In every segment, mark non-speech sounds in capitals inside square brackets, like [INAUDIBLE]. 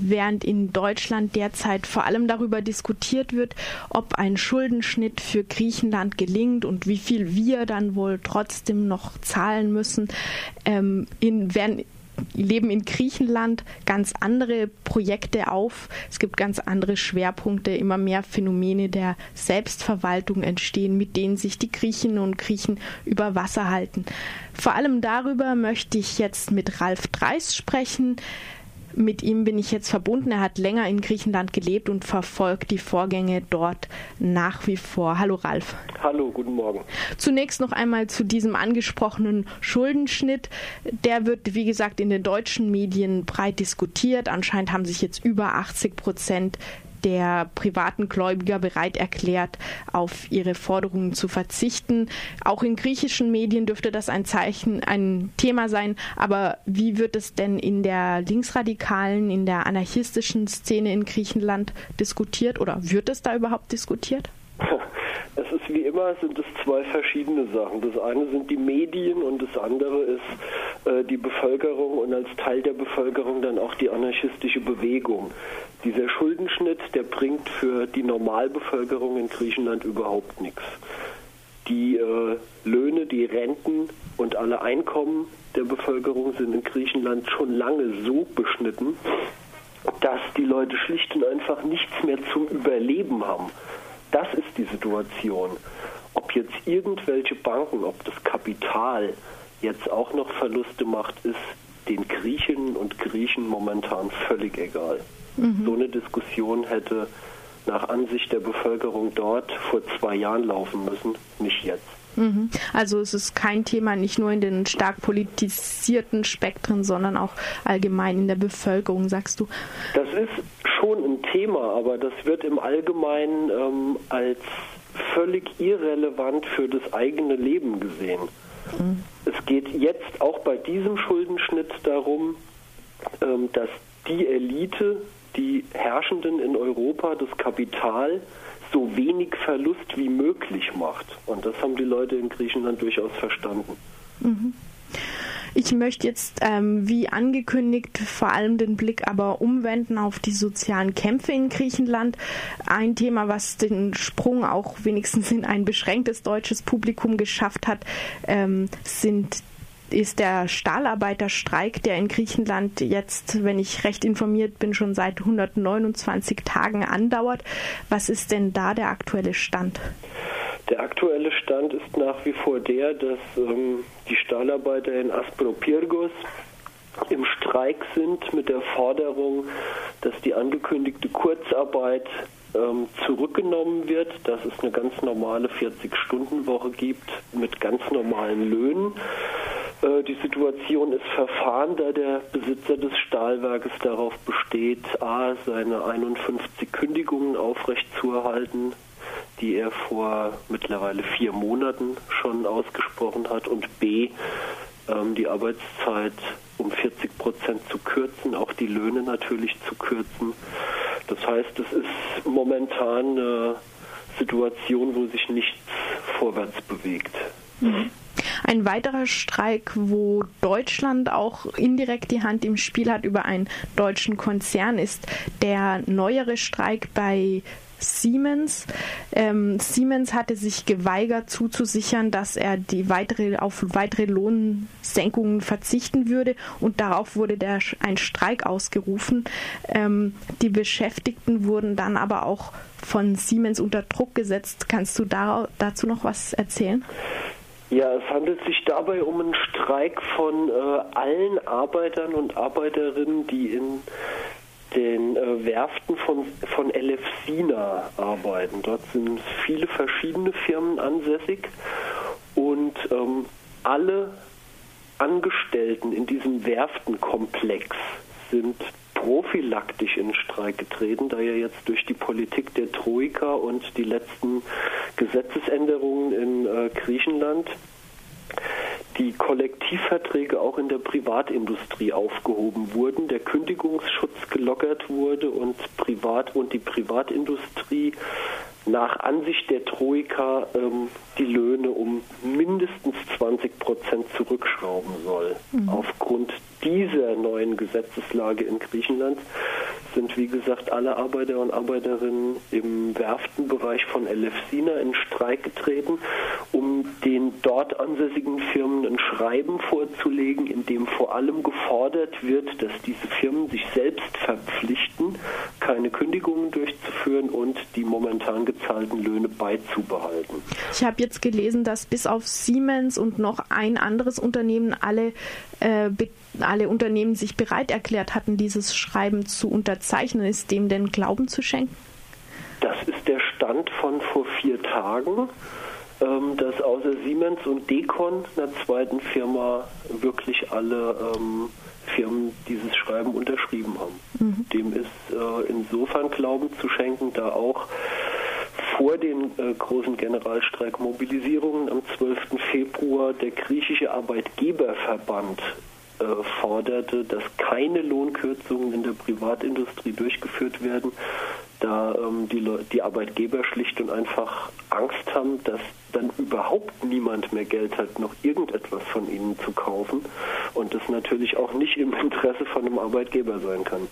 während in Deutschland derzeit vor allem darüber diskutiert wird, ob ein Schuldenschnitt für Griechenland gelingt und wie viel wir dann wohl trotzdem noch zahlen müssen, ähm, in, werden leben in Griechenland ganz andere Projekte auf. Es gibt ganz andere Schwerpunkte, immer mehr Phänomene der Selbstverwaltung entstehen, mit denen sich die Griechinnen und Griechen über Wasser halten. Vor allem darüber möchte ich jetzt mit Ralf Dreis sprechen. Mit ihm bin ich jetzt verbunden. Er hat länger in Griechenland gelebt und verfolgt die Vorgänge dort nach wie vor. Hallo Ralf. Hallo, guten Morgen. Zunächst noch einmal zu diesem angesprochenen Schuldenschnitt. Der wird, wie gesagt, in den deutschen Medien breit diskutiert. Anscheinend haben sich jetzt über 80 Prozent der privaten Gläubiger bereit erklärt, auf ihre Forderungen zu verzichten. Auch in griechischen Medien dürfte das ein Zeichen, ein Thema sein. Aber wie wird es denn in der linksradikalen, in der anarchistischen Szene in Griechenland diskutiert oder wird es da überhaupt diskutiert? [LAUGHS] Es ist wie immer, sind es zwei verschiedene Sachen. Das eine sind die Medien und das andere ist äh, die Bevölkerung und als Teil der Bevölkerung dann auch die anarchistische Bewegung. Dieser Schuldenschnitt, der bringt für die Normalbevölkerung in Griechenland überhaupt nichts. Die äh, Löhne, die Renten und alle Einkommen der Bevölkerung sind in Griechenland schon lange so beschnitten, dass die Leute schlicht und einfach nichts mehr zum Überleben haben. Das ist die Situation. Ob jetzt irgendwelche Banken, ob das Kapital jetzt auch noch Verluste macht, ist den Griechinnen und Griechen momentan völlig egal. Mhm. So eine Diskussion hätte nach Ansicht der Bevölkerung dort vor zwei Jahren laufen müssen, nicht jetzt. Mhm. Also es ist kein Thema nicht nur in den stark politisierten Spektren, sondern auch allgemein in der Bevölkerung, sagst du? Das ist schon ein Thema, aber das wird im Allgemeinen ähm, als völlig irrelevant für das eigene Leben gesehen. Mhm. Es geht jetzt auch bei diesem Schuldenschnitt darum, ähm, dass die Elite, die Herrschenden in Europa, das Kapital, so wenig Verlust wie möglich macht. Und das haben die Leute in Griechenland durchaus verstanden. Mhm. Ich möchte jetzt, ähm, wie angekündigt, vor allem den Blick aber umwenden auf die sozialen Kämpfe in Griechenland. Ein Thema, was den Sprung auch wenigstens in ein beschränktes deutsches Publikum geschafft hat, ähm, sind ist der Stahlarbeiterstreik, der in Griechenland jetzt, wenn ich recht informiert bin, schon seit 129 Tagen andauert. Was ist denn da der aktuelle Stand? Der aktuelle Stand ist nach wie vor der, dass ähm, die Stahlarbeiter in Aspropyrgos im Streik sind mit der Forderung, dass die angekündigte Kurzarbeit ähm, zurückgenommen wird, dass es eine ganz normale 40-Stunden-Woche gibt mit ganz normalen Löhnen. Äh, die Situation ist verfahren, da der Besitzer des Stahlwerkes darauf besteht, a, seine 51 Kündigungen aufrechtzuerhalten, die er vor mittlerweile vier Monaten schon ausgesprochen hat, und b, ähm, die Arbeitszeit um 40 Prozent zu kürzen, auch die Löhne natürlich zu kürzen. Das heißt, es ist momentan eine Situation, wo sich nichts vorwärts bewegt. Mhm. Ein weiterer Streik, wo Deutschland auch indirekt die Hand im Spiel hat über einen deutschen Konzern, ist der neuere Streik bei Siemens. Ähm, Siemens hatte sich geweigert zuzusichern, dass er die weitere, auf weitere Lohnsenkungen verzichten würde und darauf wurde der, ein Streik ausgerufen. Ähm, die Beschäftigten wurden dann aber auch von Siemens unter Druck gesetzt. Kannst du da, dazu noch was erzählen? Ja, es handelt sich dabei um einen Streik von äh, allen Arbeitern und Arbeiterinnen, die in den äh, Werften von, von Elefsina arbeiten. Dort sind viele verschiedene Firmen ansässig und ähm, alle Angestellten in diesem Werftenkomplex sind prophylaktisch in Streik getreten, da ja jetzt durch die Politik der Troika und die letzten Gesetzesänderungen in äh, Griechenland die Kollektivverträge auch in der Privatindustrie aufgehoben wurden, der Kündigungsschutz gelockert wurde und Privat und die Privatindustrie nach Ansicht der Troika ähm, die Löhne um mindestens 20 Prozent zurückschrauben soll. Mhm. Aufgrund dieser neuen Gesetzeslage in Griechenland sind, wie gesagt, alle Arbeiter und Arbeiterinnen im Werftenbereich von Elefsina in Streik getreten, um den dort ansässigen Firmen Schreiben vorzulegen, in dem vor allem gefordert wird, dass diese Firmen sich selbst verpflichten, keine Kündigungen durchzuführen und die momentan gezahlten Löhne beizubehalten. Ich habe jetzt gelesen, dass bis auf Siemens und noch ein anderes Unternehmen alle äh, alle Unternehmen sich bereit erklärt hatten, dieses Schreiben zu unterzeichnen. Ist dem denn Glauben zu schenken? Das ist der Stand von vor vier Tagen, ähm, dass außer Siemens und Decon, einer zweiten Firma, wirklich alle ähm, Firmen dieses Schreiben unterschrieben haben. Mhm. Dem ist äh, insofern Glauben zu schenken, da auch vor den äh, großen Generalstreikmobilisierungen am 12. Februar der griechische Arbeitgeberverband äh, forderte, dass keine Lohnkürzungen in der Privatindustrie durchgeführt werden, da ähm, die, die Arbeitgeber schlicht und einfach Angst haben, dass dann überhaupt niemand mehr Geld hat, noch irgendetwas von ihnen zu kaufen und das natürlich auch nicht im Interesse von einem Arbeitgeber sein kann.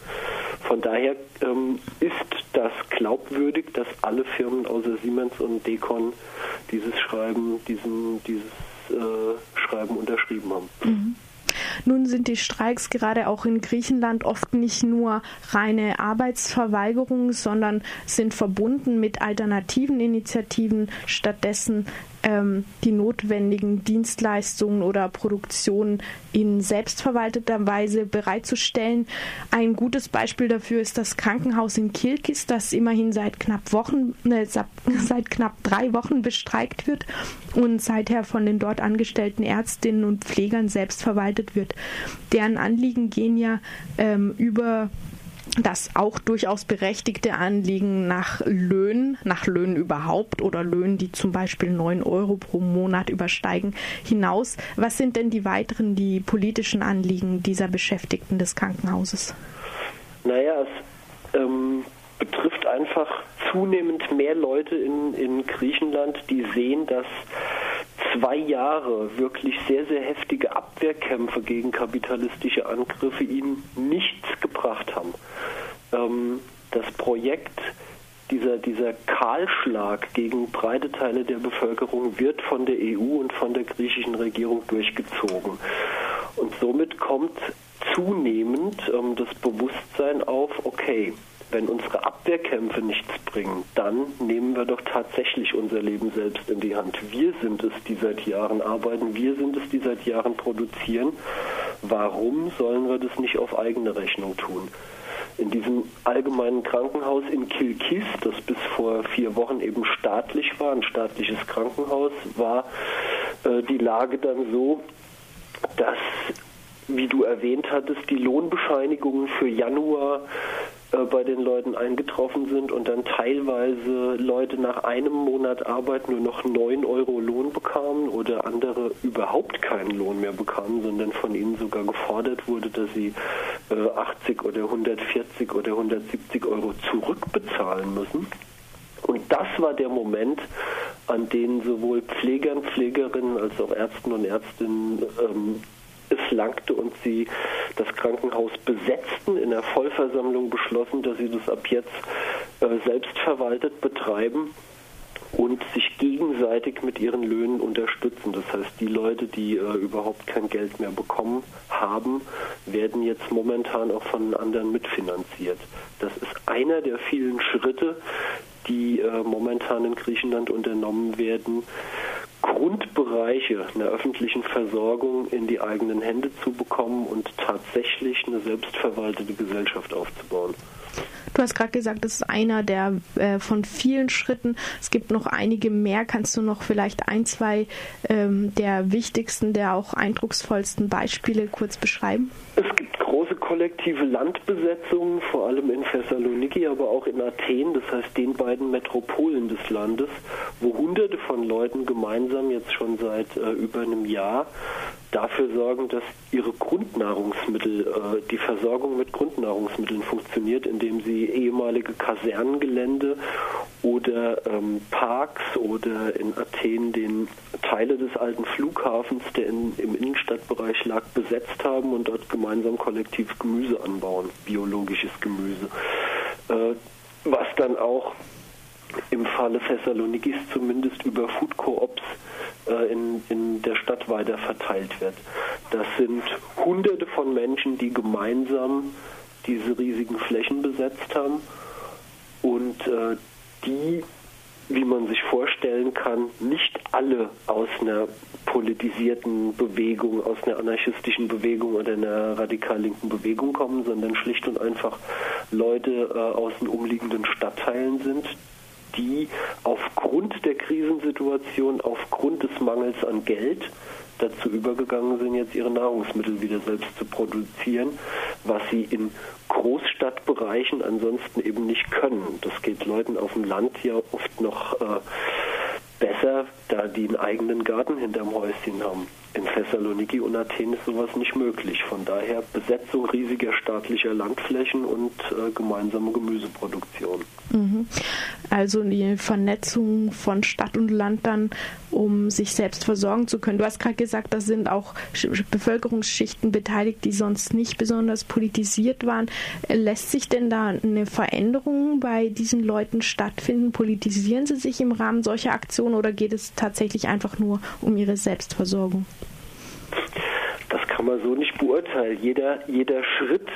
Von daher ähm, ist das glaubwürdig, dass alle Firmen außer Siemens und Decon dieses Schreiben, diesen, dieses äh, Schreiben unterschrieben haben. Mhm. Nun sind die Streiks gerade auch in Griechenland oft nicht nur reine Arbeitsverweigerung, sondern sind verbunden mit alternativen Initiativen. Stattdessen ähm, die notwendigen Dienstleistungen oder Produktionen in selbstverwalteter Weise bereitzustellen. Ein gutes Beispiel dafür ist das Krankenhaus in Kilkis, das immerhin seit knapp Wochen, äh, [LAUGHS] seit knapp drei Wochen bestreikt wird und seither von den dort angestellten Ärztinnen und Pflegern selbst verwaltet wird. Deren Anliegen gehen ja ähm, über das auch durchaus berechtigte Anliegen nach Löhnen, nach Löhnen überhaupt oder Löhnen, die zum Beispiel 9 Euro pro Monat übersteigen, hinaus. Was sind denn die weiteren, die politischen Anliegen dieser Beschäftigten des Krankenhauses? Naja, es ähm, betrifft einfach zunehmend mehr Leute in, in Griechenland, die sehen, dass zwei Jahre wirklich sehr, sehr heftige Abwehrkämpfe gegen kapitalistische Angriffe ihnen nichts gebracht haben. Ähm, das Projekt, dieser, dieser Kahlschlag gegen breite Teile der Bevölkerung wird von der EU und von der griechischen Regierung durchgezogen. Und somit kommt zunehmend ähm, das Bewusstsein auf, okay, wenn unsere Abwehrkämpfe nichts bringen, dann nehmen wir doch tatsächlich unser Leben selbst in die Hand. Wir sind es, die seit Jahren arbeiten, wir sind es, die seit Jahren produzieren. Warum sollen wir das nicht auf eigene Rechnung tun? In diesem allgemeinen Krankenhaus in Kilkis, das bis vor vier Wochen eben staatlich war, ein staatliches Krankenhaus, war äh, die Lage dann so, dass wie du erwähnt hattest, die Lohnbescheinigungen für Januar bei den Leuten eingetroffen sind und dann teilweise Leute nach einem Monat Arbeit nur noch 9 Euro Lohn bekamen oder andere überhaupt keinen Lohn mehr bekamen, sondern von ihnen sogar gefordert wurde, dass sie äh, 80 oder 140 oder 170 Euro zurückbezahlen müssen. Und das war der Moment, an dem sowohl Pflegern, Pflegerinnen als auch Ärzten und Ärztinnen ähm, es langte und sie das Krankenhaus besetzten, in der Vollversammlung beschlossen, dass sie das ab jetzt äh, selbstverwaltet betreiben und sich gegenseitig mit ihren Löhnen unterstützen. Das heißt, die Leute, die äh, überhaupt kein Geld mehr bekommen haben, werden jetzt momentan auch von anderen mitfinanziert. Das ist einer der vielen Schritte, die äh, momentan in Griechenland unternommen werden, Grundbereiche einer öffentlichen Versorgung in die eigenen Hände zu bekommen und tatsächlich eine selbstverwaltete Gesellschaft aufzubauen. Du hast gerade gesagt, das ist einer der äh, von vielen Schritten. Es gibt noch einige mehr. Kannst du noch vielleicht ein, zwei ähm, der wichtigsten, der auch eindrucksvollsten Beispiele kurz beschreiben? Es gibt kollektive Landbesetzungen, vor allem in Thessaloniki, aber auch in Athen, das heißt den beiden Metropolen des Landes, wo Hunderte von Leuten gemeinsam jetzt schon seit äh, über einem Jahr dafür sorgen, dass ihre Grundnahrungsmittel, äh, die Versorgung mit Grundnahrungsmitteln funktioniert, indem sie ehemalige Kasernengelände oder ähm, Parks oder in Athen den Teile des alten Flughafens, der in, im Innenstadtbereich lag, besetzt haben und dort gemeinsam kollektiv Gemüse anbauen, biologisches Gemüse. Äh, was dann auch im Falle Thessalonikis zumindest über Food Coops äh, in, in der Stadt weiter verteilt wird. Das sind Hunderte von Menschen, die gemeinsam diese riesigen Flächen besetzt haben und äh, die, wie man sich vorstellen kann, nicht alle aus einer politisierten Bewegung, aus einer anarchistischen Bewegung oder einer radikal linken Bewegung kommen, sondern schlicht und einfach Leute äh, aus den umliegenden Stadtteilen sind, die aufgrund der Krisensituation, aufgrund des Mangels an Geld dazu übergegangen sind, jetzt ihre Nahrungsmittel wieder selbst zu produzieren, was sie in Großstadtbereichen ansonsten eben nicht können. Das geht Leuten auf dem Land ja oft noch äh, besser, da die einen eigenen Garten hinterm Häuschen haben. In Thessaloniki und Athen ist sowas nicht möglich. Von daher Besetzung riesiger staatlicher Landflächen und äh, gemeinsame Gemüseproduktion. Mhm. Also die Vernetzung von Stadt und Land dann, um sich selbst versorgen zu können. Du hast gerade gesagt, da sind auch Bevölkerungsschichten beteiligt, die sonst nicht besonders politisiert waren. Lässt sich denn da eine Veränderung bei diesen Leuten stattfinden? Politisieren sie sich im Rahmen solcher Aktionen oder geht es tatsächlich einfach nur um ihre Selbstversorgung? Das kann man so nicht beurteilen. Jeder, jeder Schritt,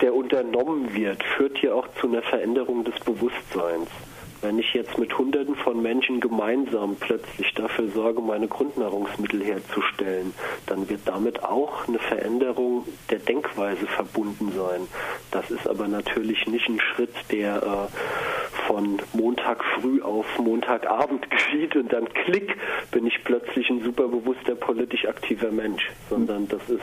der unternommen wird, führt ja auch zu einer Veränderung des Bewusstseins. Wenn ich jetzt mit Hunderten von Menschen gemeinsam plötzlich dafür sorge, meine Grundnahrungsmittel herzustellen, dann wird damit auch eine Veränderung der Denkweise verbunden sein. Das ist aber natürlich nicht ein Schritt, der äh, von Montag früh auf Montagabend [LAUGHS] geschieht und dann klick bin ich plötzlich ein superbewusster politisch aktiver Mensch, sondern das ist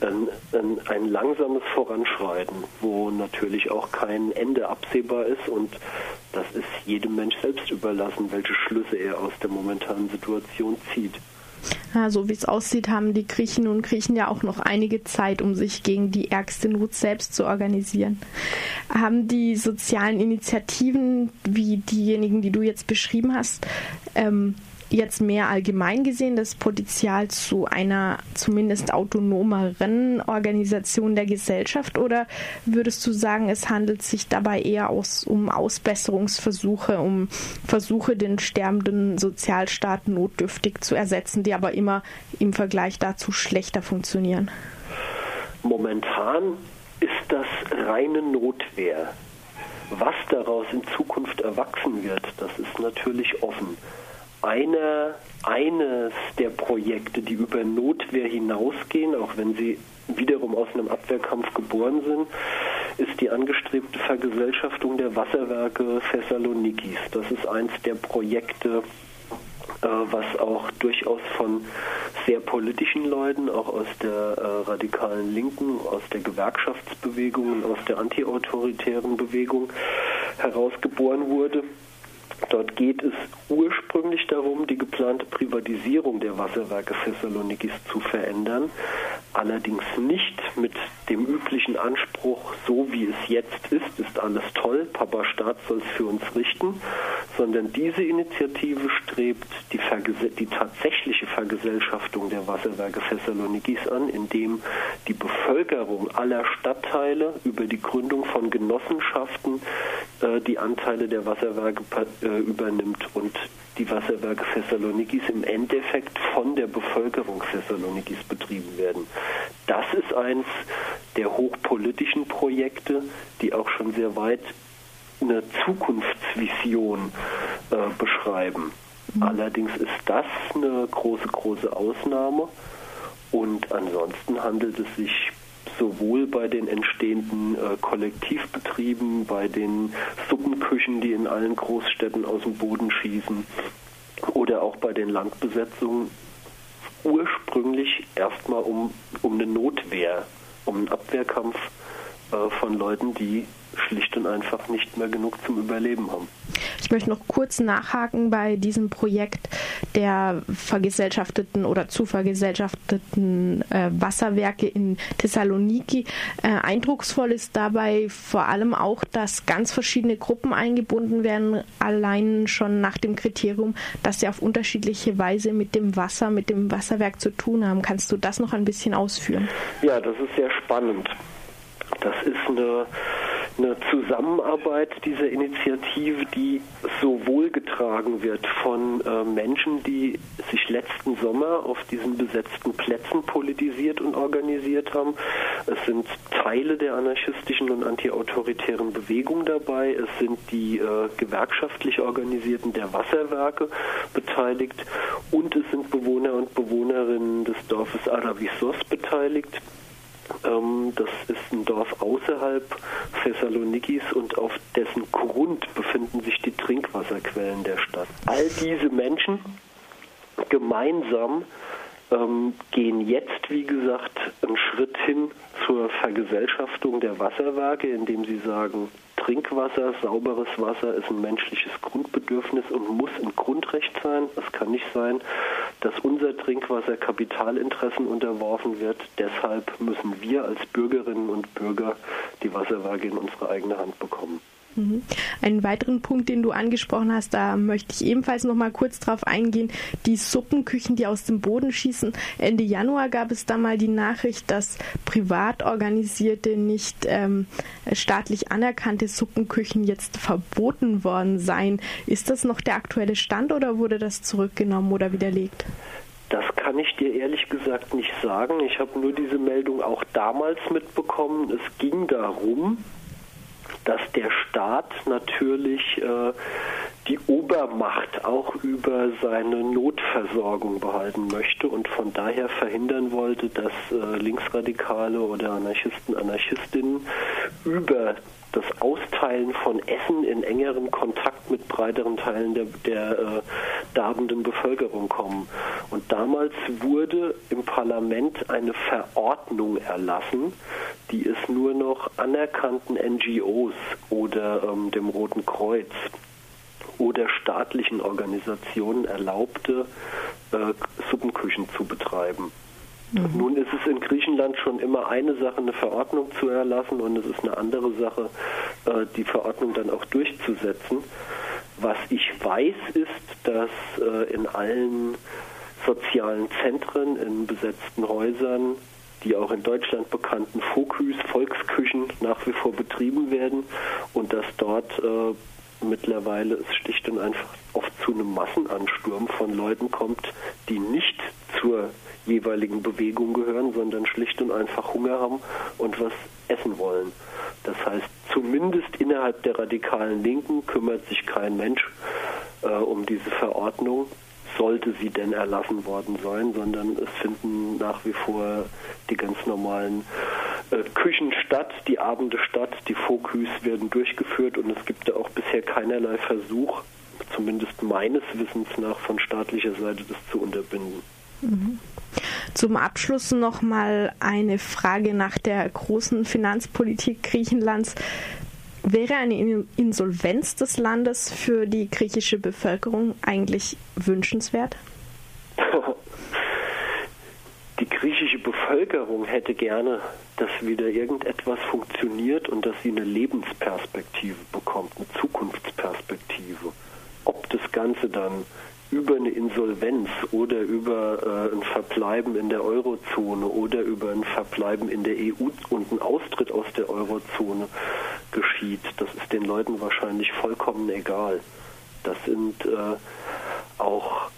ein, ein, ein, langsames Voranschreiten, wo natürlich auch kein Ende absehbar ist und das ist jedem Mensch selbst überlassen, welche Schlüsse er aus der momentanen Situation zieht. Ja, so wie es aussieht, haben die Griechen und Griechen ja auch noch einige Zeit, um sich gegen die ärgste Not selbst zu organisieren. Haben die sozialen Initiativen, wie diejenigen, die du jetzt beschrieben hast, ähm, jetzt mehr allgemein gesehen das Potenzial zu einer zumindest autonomeren Organisation der Gesellschaft oder würdest du sagen, es handelt sich dabei eher aus, um Ausbesserungsversuche, um Versuche, den sterbenden Sozialstaat notdürftig zu ersetzen, die aber immer im Vergleich dazu schlechter funktionieren? Momentan ist das reine Notwehr. Was daraus in Zukunft erwachsen wird, das ist natürlich offen eine, eines der Projekte, die über Notwehr hinausgehen, auch wenn sie wiederum aus einem Abwehrkampf geboren sind, ist die angestrebte Vergesellschaftung der Wasserwerke Thessalonikis. Das ist eins der Projekte, äh, was auch durchaus von sehr politischen Leuten, auch aus der äh, radikalen Linken, aus der Gewerkschaftsbewegung und aus der antiautoritären Bewegung herausgeboren wurde. Dort geht es ursprünglich darum, die geplante Privatisierung der Wasserwerke Thessalonikis zu verändern, allerdings nicht mit dem üblichen Anspruch, so wie es jetzt ist, ist alles toll, Papa Staat soll es für uns richten, sondern diese Initiative strebt die, die tatsächliche Vergesellschaftung der Wasserwerke Thessalonikis an, indem die Bevölkerung aller Stadtteile über die Gründung von Genossenschaften äh, die Anteile der Wasserwerke äh, übernimmt und die Wasserwerke Thessalonikis im Endeffekt von der Bevölkerung Thessalonikis betrieben werden. Das ist eins der hochpolitischen Projekte, die auch schon sehr weit eine Zukunftsvision äh, beschreiben. Mhm. Allerdings ist das eine große, große Ausnahme. Und ansonsten handelt es sich sowohl bei den entstehenden äh, Kollektivbetrieben, bei den Suppenküchen, die in allen Großstädten aus dem Boden schießen, oder auch bei den Landbesetzungen ursprünglich erstmal um, um eine Notwehr, um einen Abwehrkampf äh, von Leuten, die schlicht und einfach nicht mehr genug zum Überleben haben. Ich möchte noch kurz nachhaken bei diesem Projekt der vergesellschafteten oder zu vergesellschafteten äh, Wasserwerke in Thessaloniki. Äh, eindrucksvoll ist dabei vor allem auch, dass ganz verschiedene Gruppen eingebunden werden, allein schon nach dem Kriterium, dass sie auf unterschiedliche Weise mit dem Wasser, mit dem Wasserwerk zu tun haben. Kannst du das noch ein bisschen ausführen? Ja, das ist sehr spannend. Das ist eine eine Zusammenarbeit dieser Initiative, die sowohl getragen wird von äh, Menschen, die sich letzten Sommer auf diesen besetzten Plätzen politisiert und organisiert haben. Es sind Teile der anarchistischen und antiautoritären Bewegung dabei. Es sind die äh, gewerkschaftlich organisierten der Wasserwerke beteiligt und es sind Bewohner und Bewohnerinnen des Dorfes Aravisos beteiligt. Ähm, das ist ein Dorf außerhalb Thessalonikis und auf dessen Grund befinden sich die Trinkwasserquellen der Stadt. All diese Menschen gemeinsam ähm, gehen jetzt, wie gesagt, einen Schritt hin zur Vergesellschaftung der Wasserwerke, indem sie sagen, Trinkwasser, sauberes Wasser ist ein menschliches Grundbedürfnis und muss ein Grundrecht sein. Es kann nicht sein, dass unser Trinkwasser Kapitalinteressen unterworfen wird. Deshalb müssen wir als Bürgerinnen und Bürger die Wasserwerke in unsere eigene Hand bekommen. Mhm. Einen weiteren Punkt, den du angesprochen hast, da möchte ich ebenfalls noch mal kurz drauf eingehen. Die Suppenküchen, die aus dem Boden schießen. Ende Januar gab es da mal die Nachricht, dass privat organisierte, nicht ähm, staatlich anerkannte Suppenküchen jetzt verboten worden seien. Ist das noch der aktuelle Stand oder wurde das zurückgenommen oder widerlegt? Das kann ich dir ehrlich gesagt nicht sagen. Ich habe nur diese Meldung auch damals mitbekommen. Es ging darum, dass der Staat natürlich äh, die Obermacht auch über seine Notversorgung behalten möchte und von daher verhindern wollte, dass äh, Linksradikale oder Anarchisten, Anarchistinnen über das Austeilen von Essen in engeren Kontakt mit breiteren Teilen der, der äh, darbenden Bevölkerung kommen. Und damals wurde im Parlament eine Verordnung erlassen, die es nur noch anerkannten NGOs oder ähm, dem Roten Kreuz oder staatlichen Organisationen erlaubte, äh, Suppenküchen zu betreiben. Mhm. Nun ist es in Griechenland schon immer eine Sache, eine Verordnung zu erlassen und es ist eine andere Sache, äh, die Verordnung dann auch durchzusetzen. Was ich weiß, ist, dass äh, in allen sozialen Zentren, in besetzten Häusern, die auch in Deutschland bekannten Foküs, Volksküchen nach wie vor betrieben werden und dass dort äh, mittlerweile es schlicht und einfach oft zu einem Massenansturm von Leuten kommt, die nicht zur jeweiligen Bewegung gehören, sondern schlicht und einfach Hunger haben und was essen wollen. Das heißt, zumindest innerhalb der radikalen Linken kümmert sich kein Mensch äh, um diese Verordnung, sollte sie denn erlassen worden sein, sondern es finden nach wie vor die ganz normalen äh, Küchen statt, die Abende statt, die Foküs werden durchgeführt und es gibt da auch bisher keinerlei Versuch, zumindest meines Wissens nach von staatlicher Seite das zu unterbinden. Zum Abschluss noch mal eine Frage nach der großen Finanzpolitik Griechenlands. Wäre eine Insolvenz des Landes für die griechische Bevölkerung eigentlich wünschenswert? [LAUGHS] Die griechische Bevölkerung hätte gerne, dass wieder irgendetwas funktioniert und dass sie eine Lebensperspektive bekommt, eine Zukunftsperspektive. Ob das Ganze dann über eine Insolvenz oder über äh, ein Verbleiben in der Eurozone oder über ein Verbleiben in der EU und ein Austritt aus der Eurozone geschieht, das ist den Leuten wahrscheinlich vollkommen egal. Das sind äh, auch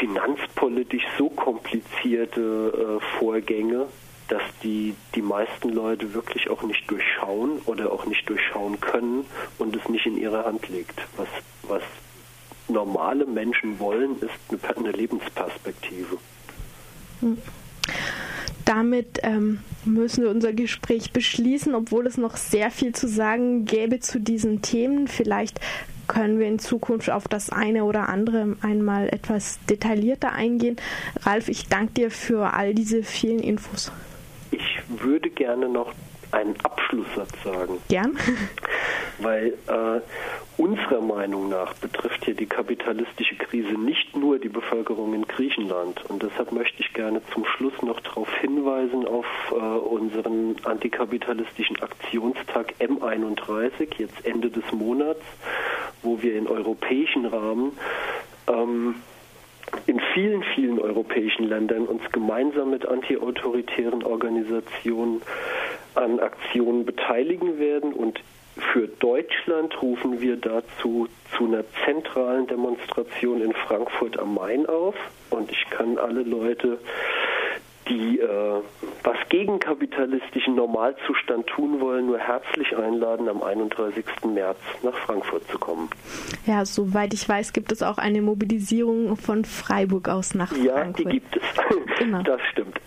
finanzpolitisch so komplizierte äh, Vorgänge, dass die die meisten Leute wirklich auch nicht durchschauen oder auch nicht durchschauen können und es nicht in ihrer Hand liegt, was, was normale Menschen wollen, ist eine, Lebensperspektive. Hm. Damit ähm, müssen wir unser Gespräch beschließen, obwohl es noch sehr viel zu sagen gäbe zu diesen Themen. Vielleicht können wir in Zukunft auf das eine oder andere einmal etwas detaillierter eingehen. Ralf, ich danke dir für all diese vielen Infos. Ich würde gerne noch einen Abschlusssatz sagen. Gern. Weil äh, unserer Meinung nach betrifft hier die kapitalistische Krise nicht nur die Bevölkerung in Griechenland. Und deshalb möchte ich gerne zum Schluss noch darauf hinweisen, auf äh, unseren antikapitalistischen Aktionstag M31, jetzt Ende des Monats, wo wir in europäischen Rahmen ähm, in vielen, vielen europäischen Ländern uns gemeinsam mit antiautoritären Organisationen an Aktionen beteiligen werden. Und für Deutschland rufen wir dazu zu einer zentralen Demonstration in Frankfurt am Main auf. Und ich kann alle Leute die äh, was gegen kapitalistischen Normalzustand tun wollen, nur herzlich einladen, am 31. März nach Frankfurt zu kommen. Ja, soweit ich weiß, gibt es auch eine Mobilisierung von Freiburg aus nach ja, Frankfurt. Ja, die gibt es. Genau. [LAUGHS] Das stimmt.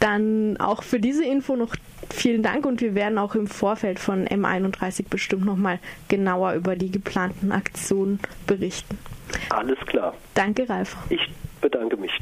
Dann auch für diese Info noch vielen Dank und wir werden auch im Vorfeld von M31 bestimmt nochmal genauer über die geplanten Aktionen berichten. Alles klar. Danke, Ralf. Ich bedanke mich.